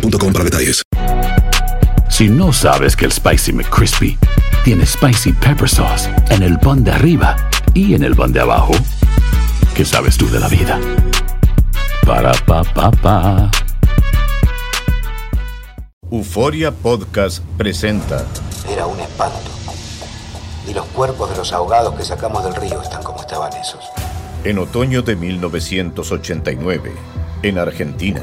boostmobile.com para detalles. Si no sabes que el Spicy McCrispy tiene Spicy Pepper Sauce en el pan de arriba y en el pan de abajo, ¿qué sabes tú de la vida? Para, pa, pa, pa. Euforia Podcast presenta Era un espanto. Ni los cuerpos de los ahogados que sacamos del río están como estaban esos. En otoño de 1989, en Argentina,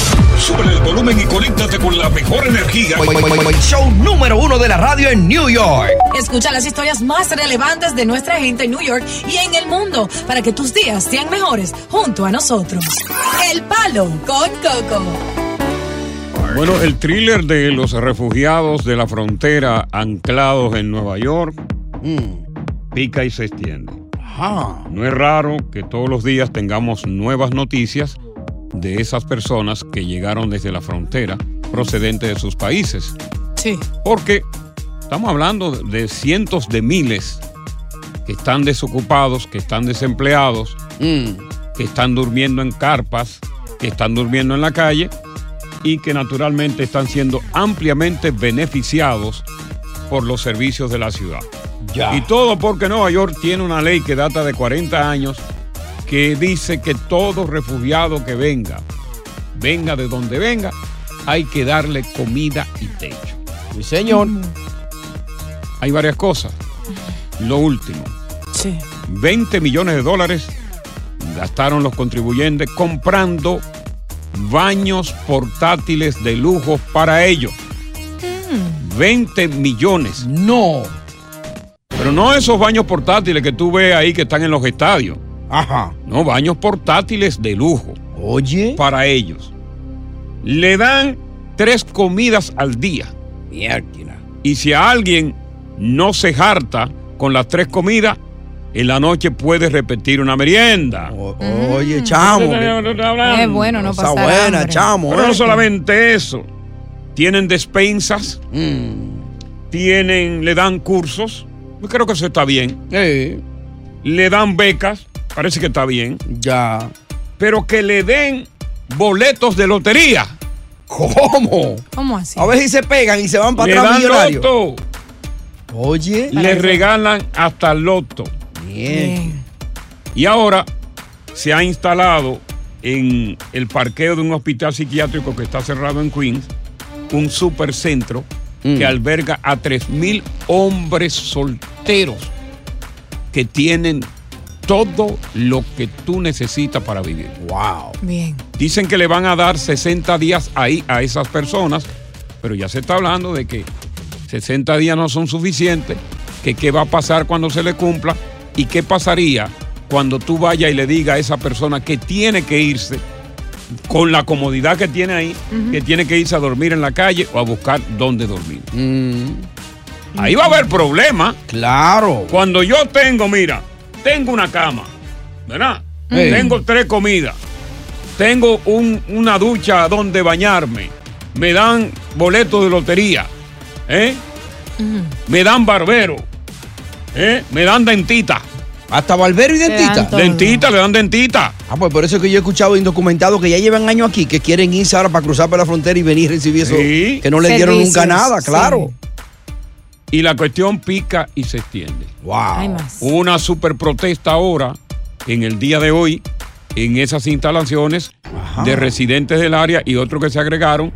Sube el volumen y conéctate con la mejor energía. Show número uno de la radio en New York. Escucha las historias más relevantes de nuestra gente en New York y en el mundo para que tus días sean mejores junto a nosotros. El Palo con Coco. Bueno, el thriller de los refugiados de la frontera anclados en Nueva York pica y se extiende. No es raro que todos los días tengamos nuevas noticias de esas personas que llegaron desde la frontera procedentes de sus países. Sí. Porque estamos hablando de cientos de miles que están desocupados, que están desempleados, que están durmiendo en carpas, que están durmiendo en la calle y que naturalmente están siendo ampliamente beneficiados por los servicios de la ciudad. Ya. Y todo porque Nueva York tiene una ley que data de 40 años que dice que todo refugiado que venga, venga de donde venga, hay que darle comida y techo. Mi señor. Hay varias cosas. Lo último, Sí. 20 millones de dólares gastaron los contribuyentes comprando baños portátiles de lujo para ellos. 20 millones. No. Pero no esos baños portátiles que tú ves ahí que están en los estadios. Ajá. No, baños portátiles de lujo. Oye. Para ellos. Le dan tres comidas al día. Miérquina. Y si a alguien no se harta con las tres comidas, en la noche puede repetir una merienda. Oye, chamo. Es bueno, no Está pasa buena, chamo. Pero eh. no solamente eso. Tienen despensas, Mm. tienen, le dan cursos. Yo creo que eso está bien. Eh, Le dan becas, parece que está bien. ya. Pero que le den boletos de lotería. ¿Cómo? ¿Cómo así? A ver si se pegan y se van para Le atrás dan loto. Oye. Le regalan hasta loto. Bien. Y ahora se ha instalado en el parqueo de un hospital psiquiátrico que está cerrado en Queens un supercentro que alberga a 3.000 hombres solteros que tienen todo lo que tú necesitas para vivir. Wow. Bien. Dicen que le van a dar 60 días ahí a esas personas, pero ya se está hablando de que 60 días no son suficientes, que qué va a pasar cuando se le cumpla y qué pasaría cuando tú vayas y le digas a esa persona que tiene que irse con la comodidad que tiene ahí, que tiene que irse a dormir en la calle o a buscar dónde dormir. Ahí va a haber problema. Claro. Cuando yo tengo, mira, tengo una cama, ¿verdad? Hey. Tengo tres comidas, tengo un- una ducha donde bañarme, me dan boletos de lotería, ¿eh? Me dan barbero, ¿eh? Me dan dentita. Hasta barbero y dentista. todo. Dentita, le dan dentita. Ah, pues por eso es que yo he escuchado indocumentados que ya llevan años aquí, que quieren irse ahora para cruzar por la frontera y venir a recibir eso. Sí. Que no le dieron nunca nada, sí. Y la cuestión pica y se extiende. Wow. Hay más. Hubo una super protesta ahora, en el día de hoy, en esas instalaciones de residentes del área y otros que se agregaron,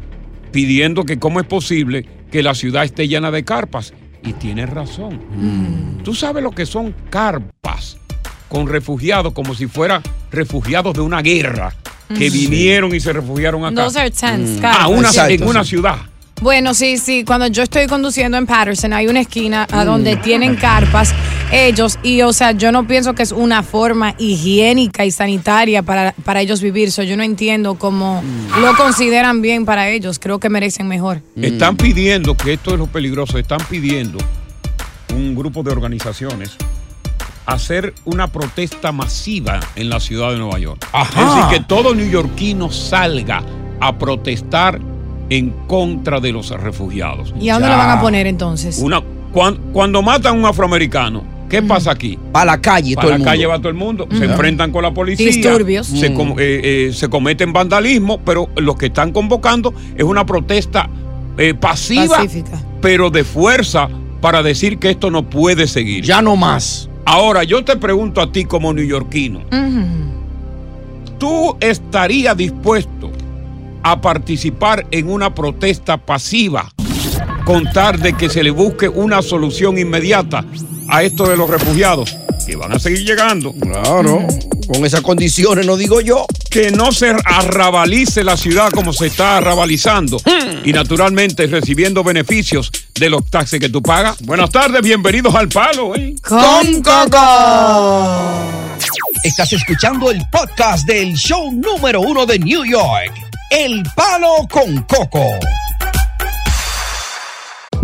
pidiendo que cómo es posible que la ciudad esté llena de carpas. Y tienes razón. Mm. Tú sabes lo que son carpas con refugiados, como si fueran refugiados de una guerra que Mm. vinieron y se refugiaron acá. Those are tents, Ah, carpas. una, Exacto, en una sí. ciudad. Bueno, sí, sí. Cuando yo estoy conduciendo en Patterson, hay una esquina a Mm. donde tienen carpas ellos. Y, o sea, yo no pienso que es una forma higiénica y sanitaria para, para ellos vivir. So, yo no entiendo cómo Mm. lo consideran bien para ellos. Creo que merecen mejor. Están pidiendo, que esto es lo peligroso, están pidiendo un grupo de organizaciones hacer una protesta masiva en la ciudad de Nueva York. Ajá. Es decir, que todo neoyorquino salga a protestar en contra de los refugiados. ¿Y a dónde lo van a poner entonces? Una, cuan- cuando, matan a un afroamericano, ¿qué pasa aquí? Para la calle, Para todo la el mundo. calle va todo el mundo, se enfrentan con la policía, Disturbios. Se, com- eh, eh, se cometen vandalismo, pero lo que están convocando es una protesta eh, pasiva, Pacífica. pero de fuerza para decir que esto no puede seguir. Ya no más. Ahora, yo te pregunto a ti como neoyorquino. ¿tú estarías dispuesto a participar en una protesta pasiva? Contar de que se le busque una solución inmediata a esto de los refugiados, que van a seguir llegando. Claro. Con esas condiciones, no digo yo. que no se arrabalice la ciudad como se está arrabalizando y naturalmente recibiendo beneficios de los taxes que tú pagas. Buenas tardes, bienvenidos al palo. ¿eh? Con Coco. Estás escuchando el podcast del show número uno de New York. El Palo con Coco.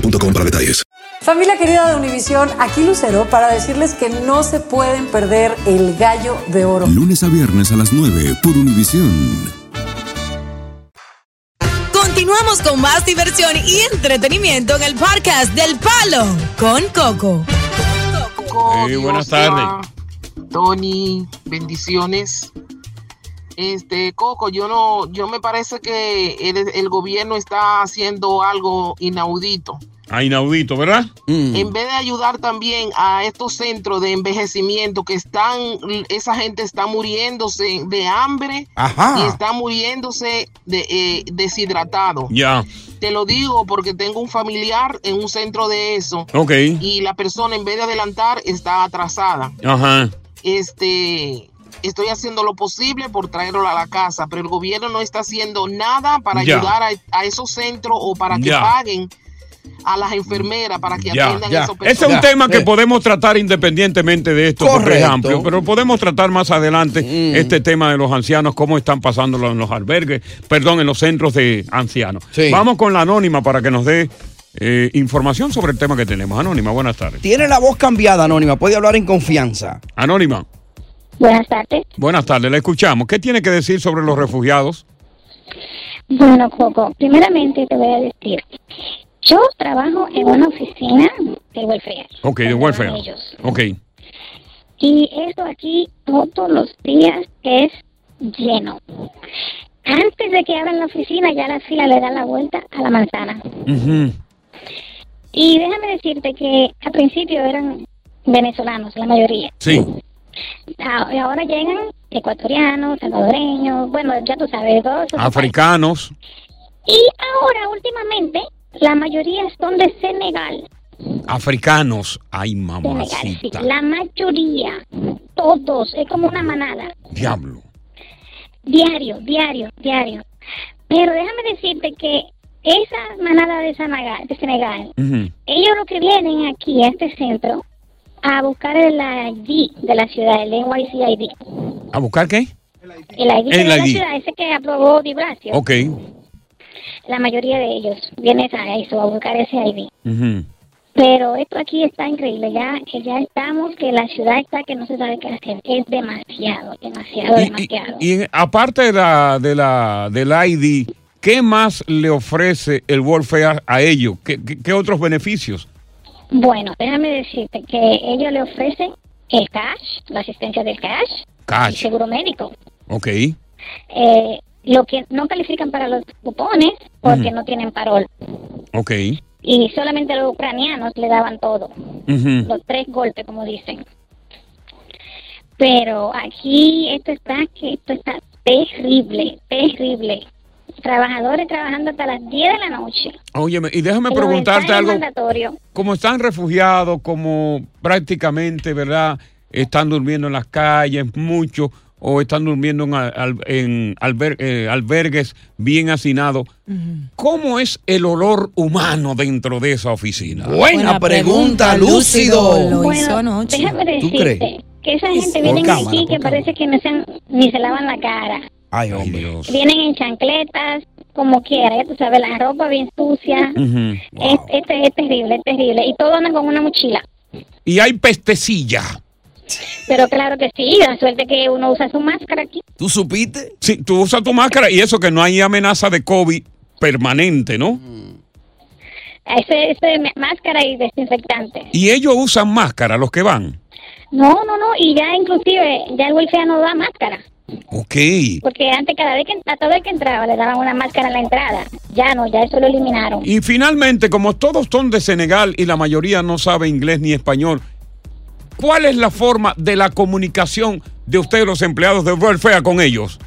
boostmobile.com para detalles. Familia querida de Univisión, aquí Lucero para decirles que no se pueden perder el gallo de oro. Lunes a viernes a las 9 por Univisión. Continuamos con más diversión y entretenimiento en el podcast del Palo con Coco. Hey, buenas tardes. Tony, bendiciones. Este, Coco, yo no, yo me parece que el, el gobierno está haciendo algo inaudito. Ah, inaudito, ¿verdad? En vez de ayudar también a estos centros de envejecimiento que están, esa gente está muriéndose de hambre Ajá. y está muriéndose de eh, deshidratado. Ya. Te lo digo porque tengo un familiar en un centro de eso. Ok. Y la persona en vez de adelantar está atrasada. Ajá. Este, estoy haciendo lo posible por traerlo a la casa, pero el gobierno no está haciendo nada para ayudar a, a esos centros o para que paguen a las enfermeras para que Ya, atiendan ya. a esos Ese es un tema que podemos tratar independientemente de esto, porque es Correcto. amplio, pero podemos tratar más adelante este tema de los ancianos, cómo están pasándolo en los albergues, perdón, en los centros de ancianos. Sí. Vamos con la anónima para que nos dé eh, información sobre el tema que tenemos. Anónima, buenas tardes. Tiene la voz cambiada, Anónima. Puede hablar en confianza. Anónima, Buenas tardes. buenas tardes, la escuchamos. ¿Qué tiene que decir sobre los refugiados? Bueno, Coco, primeramente te voy a decir, yo trabajo en una oficina de welfare. Ok, de welfare. ellos. Ok. Y eso aquí todos los días es lleno. Antes de que abran la oficina, ya la fila le da la vuelta a la manzana. Ujú. Y déjame decirte que al principio eran venezolanos, la mayoría. Sí. Ah, ahora llegan ecuatorianos, salvadoreños, bueno, ya tú sabes, todos Africanos. Y ahora, últimamente, la mayoría son de Senegal. Africanos. Ay, Senegal, sí. mamacita. La mayoría, todos, es como una manada. Diablo. Diario, diario, diario. Pero déjame decirte que esa manada de Senegal, de Senegal Ujú. ellos lo que vienen aquí a este centro a buscar el ID de la ciudad, el NYCID. ¿A buscar qué? El ID El de la ID. ciudad, ese que aprobó Di Blasio. Ok. La mayoría de ellos vienen a eso, a buscar ese ID. Pero esto aquí está increíble, ya, que ya estamos, que la ciudad está que no se sabe qué hacer. Es demasiado, demasiado, demasiado. Y aparte de la, de la, del ID, ¿qué más le ofrece el Welfare a ellos? ¿Qué, qué- qué otros beneficios? Bueno, déjame decirte que ellos le ofrecen el cash, la asistencia del cash, Cash. el seguro médico. Ok. Eh, lo que no califican para los cupones porque no tienen parol. Ok. Y solamente los ucranianos le daban todo, los tres golpes, como dicen. Pero aquí esto está, que esto está terrible, terrible. Trabajadores trabajando hasta las 10 de la noche. Óyeme, y déjame preguntarte algo. mandatorio. Como están refugiados, como prácticamente, ¿verdad? Están durmiendo en las calles mucho o están durmiendo en, al- en alber- eh, albergues bien hacinados. ¿Cómo es el olor humano dentro de esa oficina? Buena pregunta, Lúcido. Lo Bueno, hizo anoche. déjame ¿Tú decirte crees? que esa gente viene aquí que parece que no se, han- ni se lavan la cara. Ay, hombre. Vienen en chancletas, como quiera, ya tú sabes, la ropa bien sucia. es, es, es terrible, es terrible. Y todos andan con una mochila. Y hay pestecilla. Pero claro que sí, la suerte que uno usa su máscara aquí. ¿Tú supiste? Sí, tú usas tu máscara y eso que no hay amenaza de COVID permanente, ¿no? Ese, ese ma- máscara y desinfectante. Y ellos usan máscara, los que van. No, no, no, y ya inclusive, ya el welfare no da máscara. Ok. Porque antes cada vez que, a todo el que entraba le daban una máscara en la entrada. Ya no, ya eso lo eliminaron. Y finalmente, como todos son de Senegal y la mayoría no sabe inglés ni español, ¿cuál es la forma de la comunicación de ustedes, los empleados de Welfare, con ellos?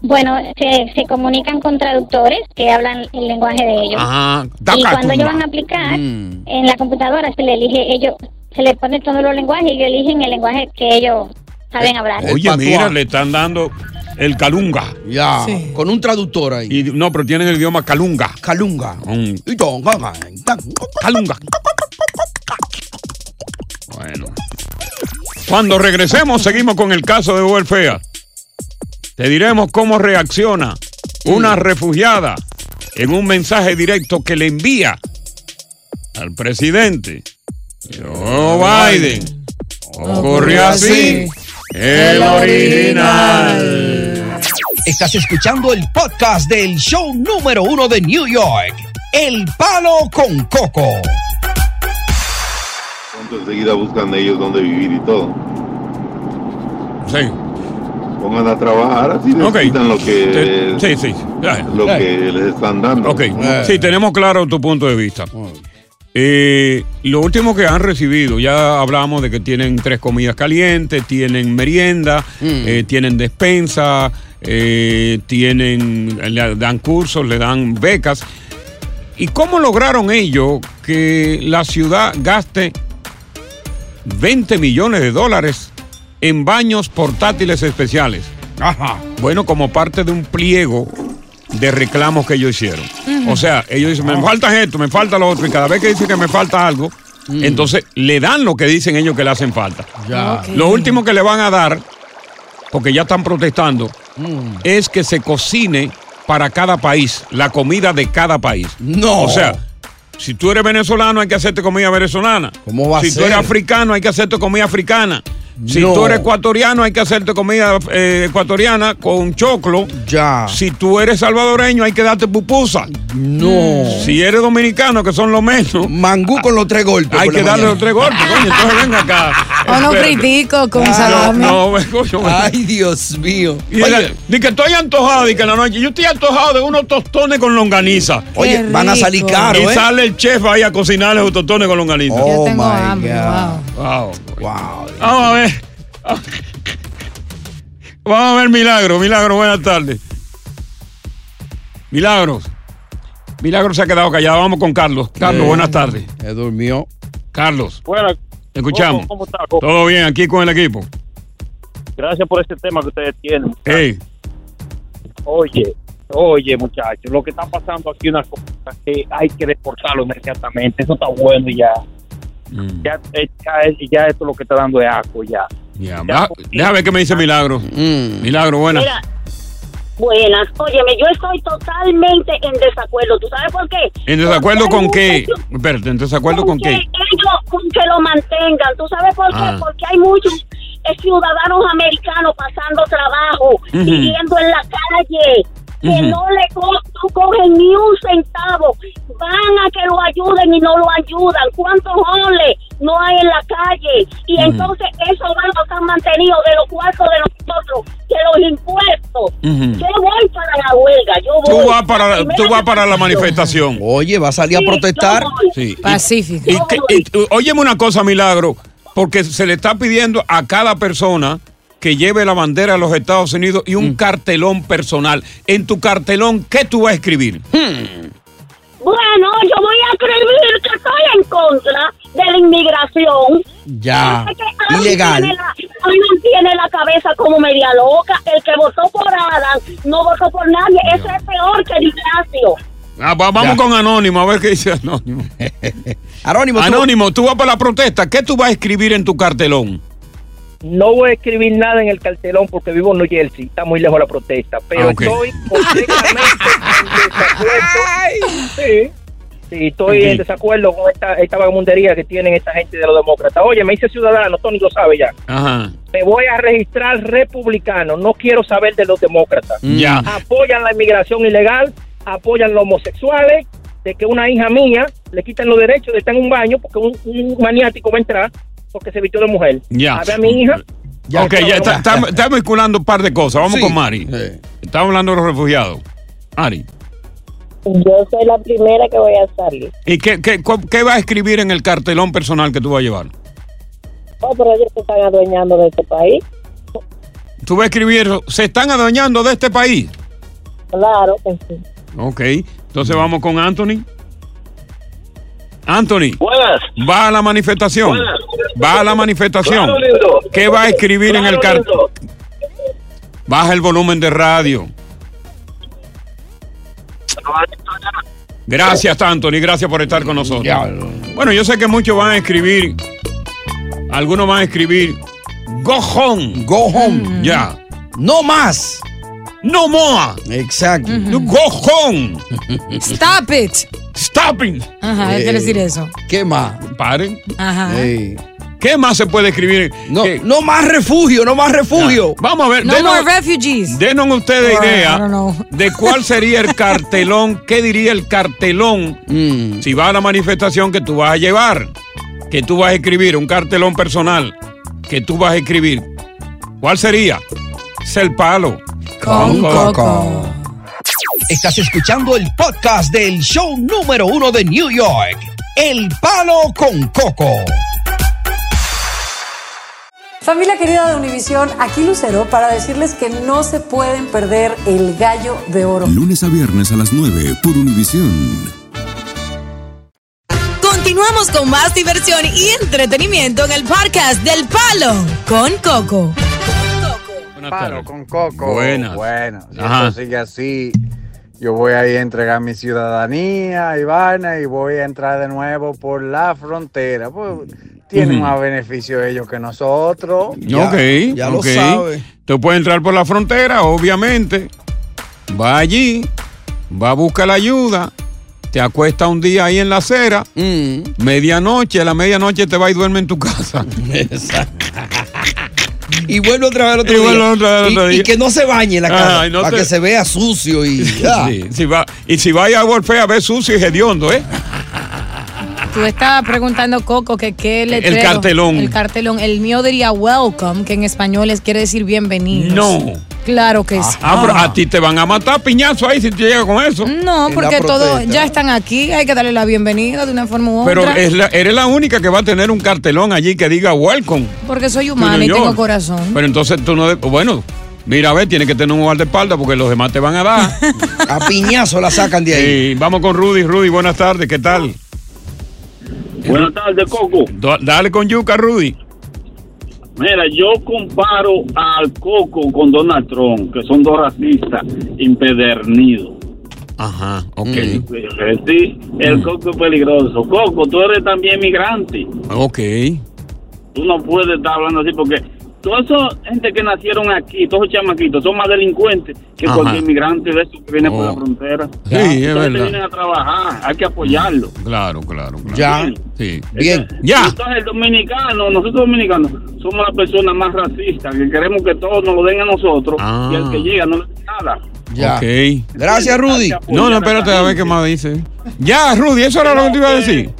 Bueno, se, se comunican con traductores que hablan el lenguaje de ellos. Ah, y cuando ellos van a aplicar, en la computadora se le elige, ellos, se le ponen todos los lenguajes y ellos eligen el lenguaje que ellos saben hablar. Oye, mira, le están dando el calunga. Ya, con un traductor ahí. Y, no, pero tienen el idioma calunga. Calunga. Un- calunga. Bueno. Cuando regresemos, seguimos con el caso de Welfare. Te diremos cómo reacciona una refugiada en un mensaje directo que le envía al presidente. Joe Biden. Ocurrió así. El original. Estás escuchando el podcast del show número uno de New York, El Palo con Coco. Enseguida buscan ellos dónde vivir y todo. Sí. Pongan a trabajar, así Ok. necesitan lo que, Sí, sí. lo que les están dando. Ok, sí, tenemos claro tu punto de vista. Eh, lo último que han recibido, ya hablamos de que tienen tres comidas calientes, tienen merienda, eh, tienen despensa, eh, tienen, le dan cursos, le dan becas. ¿Y cómo lograron ellos que la ciudad gaste 20 millones de dólares en baños portátiles especiales? Ajá. Bueno, como parte de un pliego de reclamos que ellos hicieron. O sea, ellos dicen, me falta esto, me falta lo otro, y cada vez que dicen que me falta algo, entonces le dan lo que dicen ellos que le hacen falta. Ya. Lo último que le van a dar, porque ya están protestando, es que se cocine para cada país, la comida de cada país. No. O sea, si tú eres venezolano hay que hacerte comida venezolana. ¿Cómo va a si tú ser? eres africano hay que hacerte comida africana. Si No. tú eres ecuatoriano hay que hacerte comida eh, ecuatoriana con choclo. Ya. Si tú eres salvadoreño hay que darte pupusa. No. Si eres dominicano, que son los menos. Mangú con los tres golpes. Hay que darle mañana. los tres golpes, coño. Entonces ven acá. O no critico con Ah, salami. No, no, coño. Ay, Dios mío. Y de, de que estoy antojado, y que en la noche. Yo estoy antojado de unos tostones con longaniza. Oye, van a salir caros, Y ¿eh? sale el chef ahí a cocinarle los tostones con longaniza. Oh, tengo my hambre, wow. Wow. Wow. Vamos a ver. Vamos a ver Milagro. Milagro, buenas tardes. Milagros. Milagro se ha quedado callado. Vamos con Carlos. Carlos, Eh, buenas tardes. Se durmió. Carlos. Bueno, te escuchamos. ¿cómo, cómo está? ¿Cómo? Todo bien aquí con el equipo. Gracias por este tema que ustedes tienen. Hey. Oye, oye, muchachos, lo que está pasando aquí es una cosa que hay que deportarlo inmediatamente. Eso está bueno y ya. Ya, eh, ya, ya esto lo que está dando es asco ya. Ya, va- Déjame ver qué me dice Milagro. Milagro, buena. Mira, buenas. Óyeme, yo estoy totalmente en desacuerdo. ¿Tú sabes por qué? ¿En desacuerdo Porque hay con qué? muchos- Espérate, ¿en desacuerdo con que qué? ellos con que lo mantengan. ¿Tú sabes por qué? Ah. Porque hay muchos eh, ciudadanos americanos pasando trabajo, Ujú. viviendo en la calle, que no le co no cogen ni un centavo. Van a que lo ayuden y no lo ayudan. ¿Cuántos hombres no hay en la calle? Y entonces esos bancos están mantenidos de los cuartos de nosotros, que los impuestos. Ujú. Yo voy para la huelga. Yo voy. Tú vas para, La tú vas para la manifestación. Oye, va a salir a protestar. Sí. Pacífico. Y, y- óyeme una cosa, Milagro, porque se le está pidiendo a cada persona que lleve la bandera de los Estados Unidos y un cartelón personal. En tu cartelón, ¿qué tú vas a escribir? Bueno, yo voy a escribir que estoy en contra de la inmigración. Ya. Ilegal. Tiene la, tiene la cabeza como media loca. El que votó por Adam no votó por nadie. Eso es peor que Ignacio. Ah, va- vamos Ya. con Anónimo, a ver qué dice Anónimo. Anónimo, tú- Anónimo, tú vas para la protesta. ¿Qué tú vas a escribir en tu cartelón? No voy a escribir nada en el cartelón porque vivo en New Jersey, está muy lejos la protesta, pero Ah, estoy completamente en desacuerdo. Sí, estoy en desacuerdo con esta, esta vagabundería que tienen esta gente de los demócratas. Oye, me hice ciudadano, Tony lo sabe ya. Ajá. Me voy a registrar republicano, no quiero saber de los demócratas. Ya. Apoyan la inmigración ilegal, apoyan los homosexuales, de que una hija mía le quitan los derechos de estar en un baño porque un, un maniático va a entrar porque se vistió de mujer. Ya. A ver a mi hija. ok, ya está- está- estamos vinculando un par de cosas. Vamos Sí. con Mari. Estamos hablando de los refugiados. Mari. Yo soy la primera que voy a salir. ¿Y qué, qué, qué vas a escribir en el cartelón personal que tú vas a llevar? Oh, pero ellos se están adueñando de este país. Tú vas a escribir, se están adueñando de este país. Claro que sí. Ok, entonces vamos con Anthony. Anthony. Buenas. Va a la manifestación. Buenas. Va a la manifestación. Claro. ¿Qué va a escribir en el cartelón? Baja el volumen de radio. Gracias, Anthony. Gracias por estar con nosotros. Bueno, yo sé que muchos van a escribir. Algunos van a escribir. Go home. Go home. Ya. No más. No more. Exacto. Go home. Stop it. Stop it. Ajá, hay que decir eso. ¿Qué más? Paren. Ajá. Ey. ¿Qué más se puede escribir? No, ¿Qué? no más refugio, no más refugio. Vamos a ver. No denos- more refugees. Denos ustedes idea don't know. de cuál sería el cartelón, qué diría el cartelón Mm. si va a la manifestación que tú vas a llevar, que tú vas a escribir, un cartelón personal que tú vas a escribir. ¿Cuál sería? Es el palo. Con Coco. Estás escuchando el podcast del show número uno de New York, El Palo con Coco. Familia querida de Univisión, aquí Lucero para decirles que no se pueden perder el gallo de oro. Lunes a viernes a las 9 por Univisión. Continuamos con más diversión y entretenimiento en el podcast del Palo con Coco. Palo con Coco. Buenas. Bueno, si Ajá. esto sigue así, yo voy a ir a entregar mi ciudadanía y vaina y voy a entrar de nuevo por la frontera. Pues, tienen Ujú. más beneficio ellos que nosotros. ok, ya lo ok. sabe. Tú puedes entrar por la frontera, obviamente. Va allí, va a buscar la ayuda, te acuesta un día ahí en la acera, Mm. medianoche, a la medianoche te va y duerme en tu casa. Y vuelve otra vez otro Y día. otra vez Y- otro y, día. que no se bañe la casa. Ay, no para te- que se vea sucio y. ya. Sí, si va, y si vaya a Wolfea a ver sucio y hediondo, ¿eh? Tú estabas preguntando, Coco, que qué letrero. cartelón. El cartelón. El mío diría welcome, que en español es, quiere decir bienvenido. No. Claro que sí. Ah, pero a ti te van a matar piñazo ahí si te llega con eso. No, porque todos ya están aquí, hay que darle la bienvenida de una forma u Pero otra. es la- eres la única que va a tener un cartelón allí que diga welcome. Porque soy humana y tengo corazón. Pero entonces tú no. de- Bueno, mira, a ver, tienes que tener un guardaespaldas porque los demás te van a dar. A piñazo la sacan de ahí. Sí, vamos con Rudy. Rudy, buenas tardes, ¿qué tal? Buenas tardes, Coco. Dale con yuca, Rudy. Mira, yo comparo al Coco con Donald Trump, que son dos racistas impedernidos. Ajá, ok. Sí, el coco es peligroso. Coco, tú eres también migrante. Ok. Tú no puedes estar hablando así porque toda esa gente que nacieron aquí, todos esos chamaquitos, son más delincuentes que Ajá. cualquier migrante de esos que viene por Oh. la frontera. Sí, es Entonces verdad. vienen a trabajar, hay que apoyarlo. Claro, claro, claro. Ya. Sí. Bien. Ya. Entonces, el dominicano, nosotros dominicanos, somos las personas más racistas, que queremos que todos nos lo den a nosotros Ah. y el que llega no le da nada. Ya. Gracias, Rudy. No, no, espérate a ver qué más dice. Ya, Rudy, eso era lo que te iba a decir.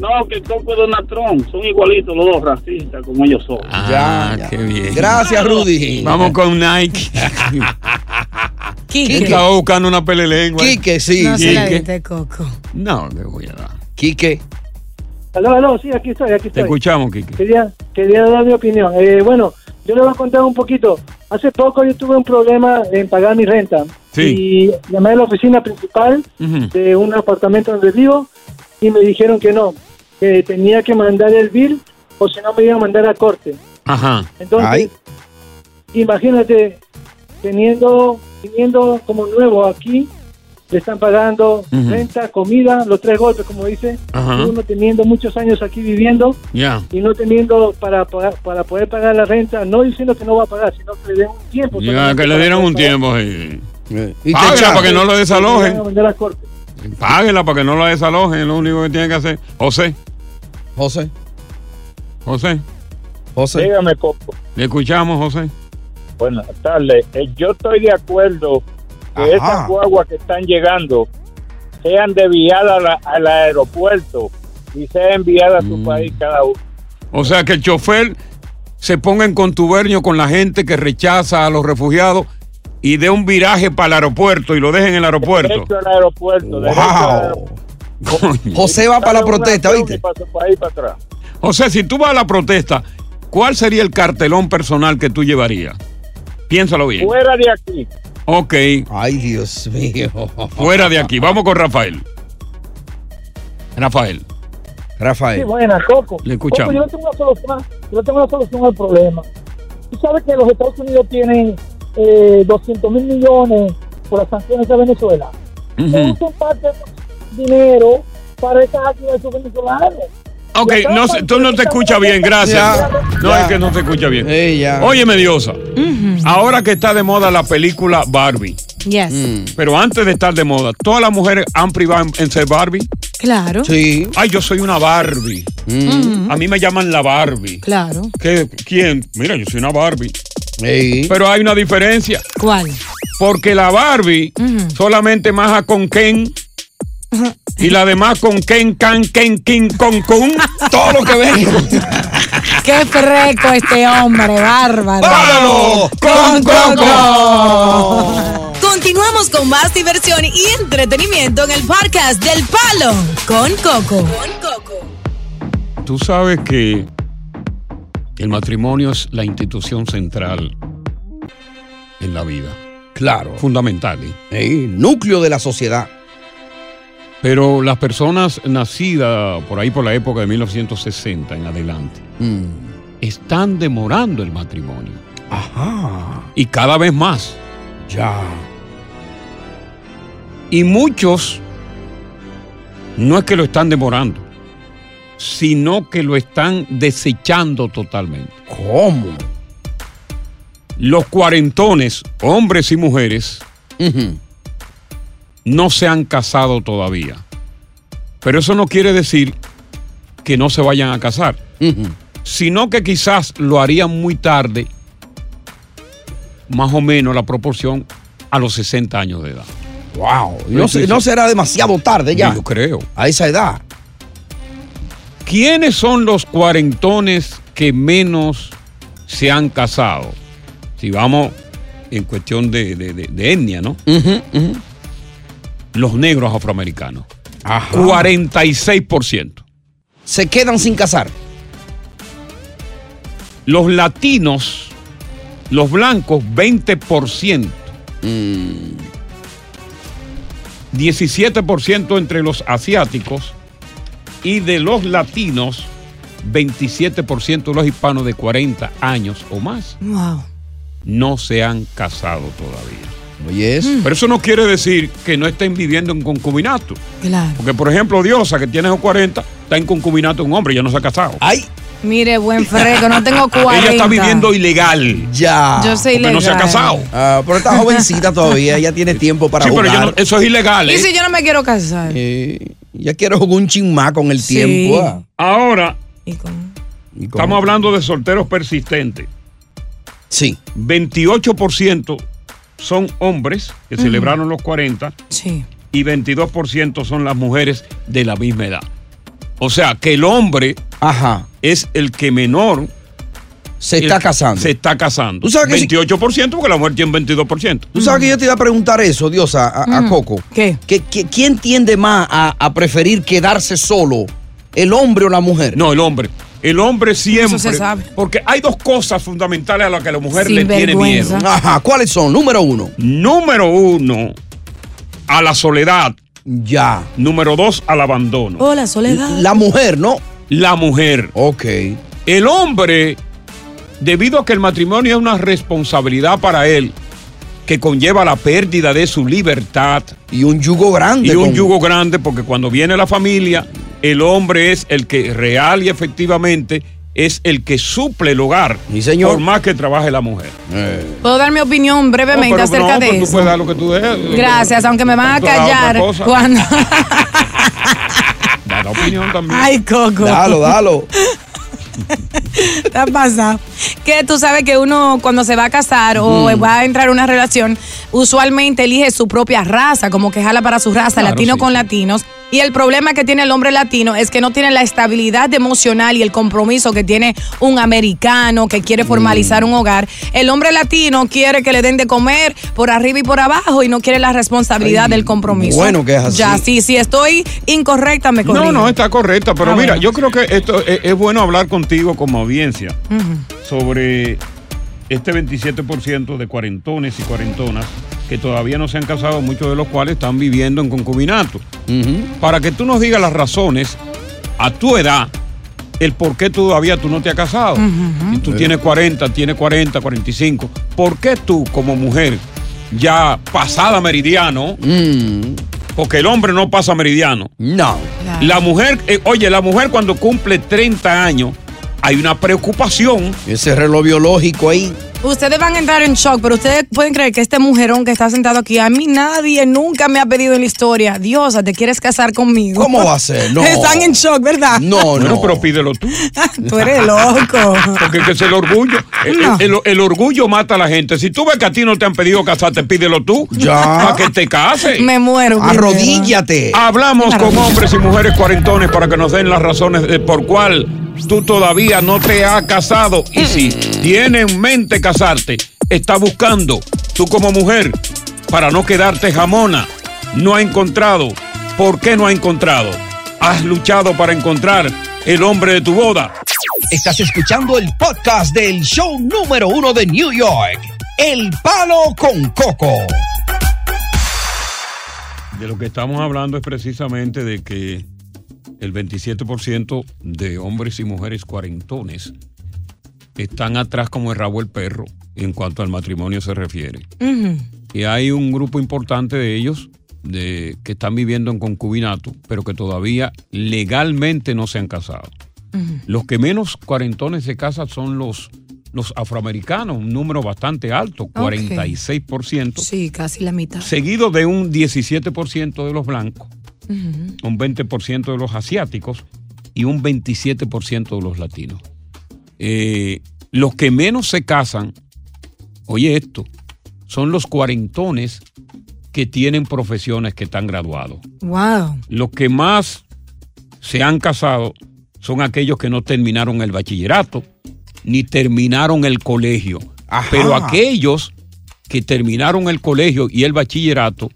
No, que el Coco y Donald Trump son igualitos los dos racistas como ellos son. Ah, qué bien. Gracias, Rudy. Vamos con Nike. Quique. Estaba buscando una pelelengua. Quique, sí. No se la Quique. diste, Coco. No, le voy a dar. Quique. Aló, aló, sí, aquí estoy, aquí Te estoy. escuchamos, Kike. Quería, quería dar mi opinión. Eh, bueno, yo les voy a contar un poquito. Hace poco yo tuve un problema en pagar mi renta. Sí. Y llamé a la oficina principal de un apartamento donde vivo y me dijeron que no, que tenía que mandar el bill o si no me iban a mandar a corte. Ajá. Entonces, imagínate, teniendo, teniendo como nuevo aquí, le están pagando renta, comida, los tres golpes, como dice, Ajá. uno teniendo muchos años aquí viviendo Ya. y no teniendo para pagar- para poder pagar la renta, no diciendo que no va a pagar, sino que le den un tiempo. Ya, que le para dieron poder un pagar. tiempo. sí. Y Páguela echaron. para que no lo Y desalojen. Páguela para que no la desalojen. Es lo único que tiene que hacer. José. José. José. José. Dígame, Coco. Le escuchamos, José. Buenas tardes. Eh, yo estoy de acuerdo que Ajá. esas guaguas que están llegando sean desviadas la- al aeropuerto y sean enviadas a Mm. su país cada uno. O sea, que el chofer se ponga en contubernio con la gente que rechaza a los refugiados y dé un viraje para el aeropuerto y lo deje en el aeropuerto. Derecho al aeropuerto. derecho al aeropuerto. José va para la protesta, ¿viste? para para atrás. José, si tú vas a la protesta, ¿cuál sería el cartelón personal que tú llevarías? Piénsalo bien. Fuera de aquí. Ok. Ay, Dios mío. Fuera de aquí. Vamos con Rafael. Rafael. Rafael. Sí, buena, Coco. Le escuchamos. Coco, yo le tengo una solución, yo tengo una solución al problema. Tú sabes que los Estados Unidos tienen eh, 200 mil millones por las sanciones a Venezuela. Ujú. Que usen parte de ese dinero para esas actividades venezolanas. Ok, no, sé, tú no te escuchas bien, gracias. Ya, no, ya. es que no te escucha bien. Ya. Óyeme, Diosa. Ahora que está de moda la película Barbie, Yes. Mm. pero antes de estar de moda, ¿todas las mujeres han privado en, en ser Barbie? Claro. Sí. Ay, yo soy una Barbie. Ujú. A mí me llaman la Barbie. Claro. ¿Qué? ¿Quién? Mira, yo soy una Barbie. Sí. Pero hay una diferencia. ¿Cuál? Porque la Barbie solamente maja con Ken y la demás con Ken, Can, Ken, King, con, con todo lo que venga. Qué freco este hombre, bárbaro. ¡Vámonos con Coco! Continuamos con más diversión y entretenimiento en el podcast del Palo con Coco. Tú sabes que el matrimonio es la institución central en la vida. Claro. Fundamental. ¿eh? Núcleo de la sociedad. Pero las personas nacidas por ahí por la época de 1960 en adelante Mm. están demorando el matrimonio. Ajá. Y cada vez más. Ya. Y muchos no es que lo están demorando, sino que lo están desechando totalmente. ¿Cómo? Los cuarentones, hombres y mujeres, no se han casado todavía. Pero eso no quiere decir que no se vayan a casar, sino que quizás lo harían muy tarde, más o menos la proporción a los 60 años de edad. Wow. No, no será demasiado tarde ya. Yo creo. A esa edad. ¿Quiénes son los cuarentones que menos se han casado? Si vamos en cuestión de, de- de- de etnia, ¿no? Los negros afroamericanos. 46%. Se quedan sin casar. Los latinos, los blancos, 20%. 17% entre los asiáticos y de los latinos, 27% de los hispanos de 40 años o más Wow. no se han casado todavía. Oye, eso. Pero eso no quiere decir que no estén viviendo en concubinato. Claro. Porque, por ejemplo, Diosa, que tiene esos 40, está en concubinato un hombre, ya no se ha casado. ¡Ay! Mire, buen freco, no tengo 40. Ella está viviendo ilegal. Ya. Yo soy Porque no se ha ilegal. casado. Ah, pero está jovencita todavía, ella tiene tiempo para Sí, pero yo no- eso es ilegal. ¿Y ¿eh? si yo no me quiero casar? Eh, ya quiero jugar un chin más con el Sí. tiempo. ah. Ahora, estamos hablando de solteros persistentes. Sí. 28% son hombres que celebraron los 40 Sí. y 22% son las mujeres de la misma edad. O sea, que el hombre Ajá. es el que menor Se está casando. Se está casando. ¿Tú sabes que si- 28% porque la mujer tiene 22%. Tú sabes que yo te iba a preguntar eso, Diosa, a, a Mm. Coco. ¿Qué? Que, que- ¿Quién tiende más a, a preferir quedarse solo, el hombre o la mujer? No, el hombre. El hombre siempre. Eso se sabe. Porque hay dos cosas fundamentales a las que la mujer le tiene miedo. Ajá, ¿cuáles son? Número uno. Número uno, a la soledad. Ya. Número dos, al abandono. Hola, Soledad. La mujer, ¿no? La mujer. Ok. El hombre, debido a que el matrimonio es una responsabilidad para él, que conlleva la pérdida de su libertad. Y un yugo grande. Y un con- yugo grande, porque cuando viene la familia, el hombre es el que real y efectivamente es el que suple el hogar. Sí, señor. Por más que trabaje la mujer. ¿Puedo dar mi opinión brevemente No, pero acerca no, de tú eso? puedes dar lo que tú des. Gracias, aunque me van a callar cuando... Da la opinión también. Ay, Coco. Dalo, dalo. ¿Te ha pasado? Que tú sabes que uno cuando se va a casar o va a entrar en una relación, usualmente elige su propia raza, como que jala para su raza, Claro, latino sí, con latinos. Y el problema que tiene el hombre latino es que no tiene la estabilidad emocional y el compromiso que tiene un americano que quiere formalizar un hogar. El hombre latino quiere que le den de comer por arriba y por abajo y no quiere la responsabilidad Ay, del compromiso. bueno que es así. Ya, sí, si estoy incorrecta, me corrijo. No, no, está correcta, pero Ah, mira, bueno. yo creo que esto es, es bueno hablar contigo como audiencia sobre este 27% de cuarentones y cuarentonas que todavía no se han casado, muchos de los cuales están viviendo en concubinato. Para que tú nos digas las razones a tu edad, el por qué todavía tú no te has casado. Si tú tienes 40, tienes 40, 45, ¿por qué tú como mujer ya pasada meridiano? Porque el hombre no pasa meridiano. No. La mujer, eh, oye, la mujer cuando cumple 30 años, hay una preocupación. Ese reloj biológico ahí. Ustedes van a entrar en shock, pero ustedes pueden creer que este mujerón que está sentado aquí, a mí nadie nunca me ha pedido en la historia, Diosa, ¿te quieres casar conmigo? ¿Cómo va a ser? No. Están en shock, ¿verdad? No, Bueno, no. pero pídelo tú. Tú eres loco. Porque que es el orgullo. El, No. el- el orgullo mata a la gente. Si tú ves que a ti no te han pedido casarte, pídelo tú. Ya. Para que te cases. Me muero. Arrodíllate. Hablamos con hombres y mujeres cuarentones para que nos den las razones de por cuál tú todavía no te has casado. Y si tienes en mente casarte, está buscando tú como mujer para no quedarte jamona. No ha encontrado. ¿Por qué no ha encontrado? Has luchado para encontrar el hombre de tu boda. Estás escuchando el podcast del show número uno de New York. El Palo con Coco. De lo que estamos hablando es precisamente de que el 27% de hombres y mujeres cuarentones están atrás como el rabo del perro en cuanto al matrimonio se refiere. Y hay un grupo importante de ellos de, que están viviendo en concubinato, pero que todavía legalmente no se han casado. Los que menos cuarentones se casan son los, los afroamericanos, un número bastante alto, 46%, Sí, casi la mitad. seguido de un 17% de los blancos, un 20% de los asiáticos y un 27% de los latinos. Eh, los que menos se casan, oye esto, son los cuarentones que tienen profesiones que están graduados. Wow. Los que más se han casado son aquellos que no terminaron el bachillerato ni terminaron el colegio. Ajá. Pero aquellos que terminaron el colegio y el bachillerato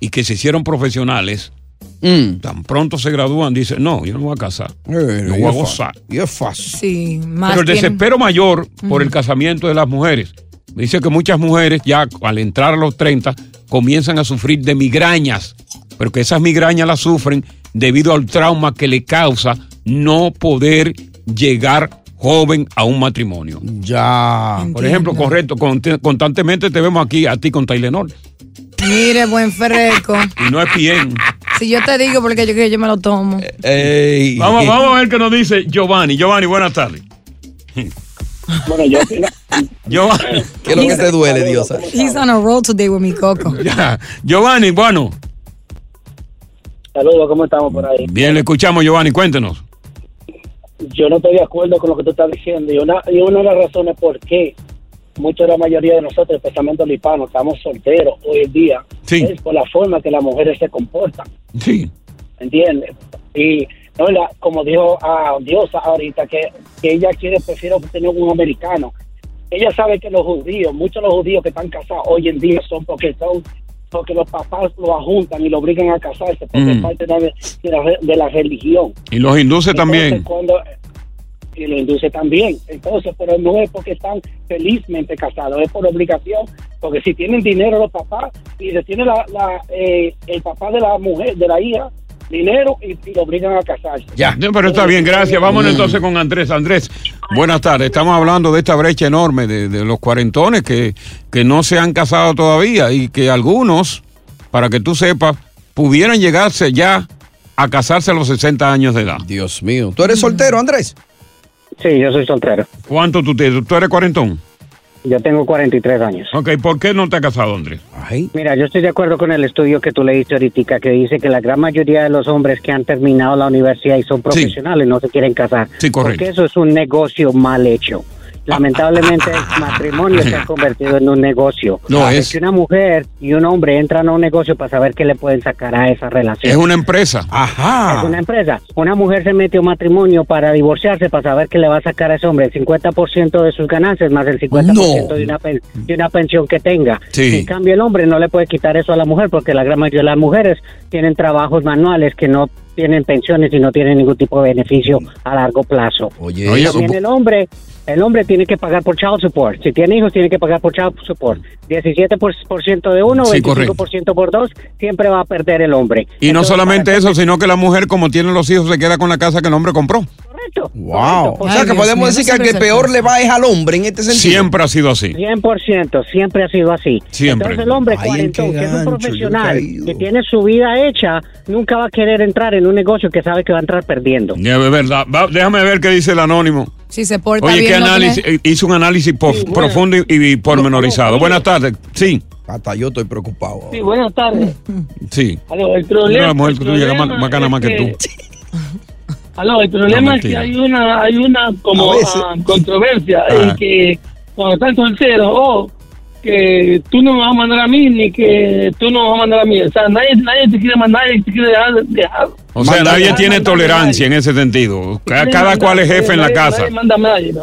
y que se hicieron profesionales, Mm. tan pronto se gradúan, dicen, no, yo no me voy a casar. Eh, Yo voy a gozar. Y es fácil. Sí, más Pero el tienen- desespero mayor por el casamiento de las mujeres. Dice que muchas mujeres ya al entrar a los 30 comienzan a sufrir de migrañas, pero que esas migrañas las sufren debido al trauma que le causa no poder llegar joven a un matrimonio. Ya. Por ejemplo, correcto, con- constantemente te vemos aquí a ti con Tylenol. Mire, buen freco. Y no es bien. Si yo te digo porque yo, que yo me lo tomo. Vamos, vamos a ver qué nos dice Giovanni. Giovanni, buenas tardes. Bueno, yo Giovanni. ¿Qué es lo que te duele, Diosa? He's on a roll today with me, Coco. Giovanni, bueno. Saludos, ¿cómo estamos por ahí? Bien, le escuchamos, Giovanni, cuéntenos. Yo no estoy de acuerdo con lo que tú estás diciendo y una, y una de las razones por qué mucha la mayoría de nosotros, especialmente los hispanos, estamos solteros hoy en día es por la forma que las mujeres se comportan. Sí. ¿Entiendes? Y no, la- como dijo a Diosa ahorita, que, que ella quiere, prefiere tener un americano. Ella sabe que los judíos, muchos de los judíos que están casados hoy en día son porque son porque los papás lo ajuntan y lo obligan a casarse porque es Mm. parte de, de la, de la religión. Y los induces también. Cuando y lo induce también. Entonces, pero no es porque están felizmente casados, es por obligación, porque si tienen dinero los papás y se tiene la, la, eh, el papá de la mujer, de la hija, dinero y, y lo obligan a casarse. Ya. pero está bien, gracias. Vámonos Mm. entonces con Andrés. Andrés, buenas tardes. Estamos hablando de esta brecha enorme de, de los cuarentones que, que no se han casado todavía y que algunos, para que tú sepas, pudieran llegarse ya a casarse a los 60 años de edad. Dios mío. ¿Tú eres soltero, Andrés? Sí, yo soy soltero. ¿Cuánto tú tienes? ¿Tú eres cuarentón? Yo tengo 43 años. Ok, ¿por qué no te has casado, Andrés? Mira, yo estoy de acuerdo con el estudio que tú leíste ahorita, que dice que la gran mayoría de los hombres que han terminado la universidad y son profesionales no se quieren casar. Sí, correcto. Porque eso es un negocio mal hecho. Lamentablemente el matrimonio se ha convertido en un negocio. No, Así es- que una mujer y un hombre entran a un negocio para saber qué le pueden sacar a esa relación. Es una empresa. Ajá. Es una empresa. Una mujer se mete a un matrimonio para divorciarse, para saber qué le va a sacar a ese hombre, el 50% de sus ganancias más el 50% de, una pen- de una pensión que tenga. Sí. En cambio, el hombre no le puede quitar eso a la mujer porque la gran mayoría de las mujeres tienen trabajos manuales que no tienen pensiones y no tienen ningún tipo de beneficio a largo plazo. Oye, También eso- el hombre, el hombre tiene que pagar por child support. Si tiene hijos, tiene que pagar por child support. 17% por, por ciento de uno, Sí, 25% por dos, siempre va a perder el hombre. Y no solamente eso, sino que la mujer, como tiene los hijos, se queda con la casa que el hombre compró. Wow. O sea que podemos decir que al que peor le va es al hombre en este sentido. Siempre ha sido así. 100%, siempre ha sido así. Siempre. Entonces el hombre Ay, cuarentón, que es un profesional, que tiene su vida hecha, nunca va a querer entrar en un negocio que sabe que va a entrar perdiendo. Ya, de verdad. Va, déjame ver qué dice el anónimo. Si se porta Oye, bien. qué análisis. eh, Hizo un análisis pof- profundo y, y pormenorizado. Buenas tardes. Sí, Hasta yo estoy preocupado. Sí, buenas tardes. sí. Aló, el Una problema, mujer el que tú llegas más, más es más que tú. Aló, el No, problema es que hay una, hay una como ah, controversia Ajá. en que cuando están solteros, oh, que tú no me vas a mandar a mí ni que tú no me vas a mandar a mí. O sea, nadie, nadie te quiere mandar, nadie te quiere dejar. dejar. O sea, Mandar- nadie tiene mandar tolerancia en ese sentido. Cada mandar, cual es jefe en la casa. Nadie manda a nadie, ¿no?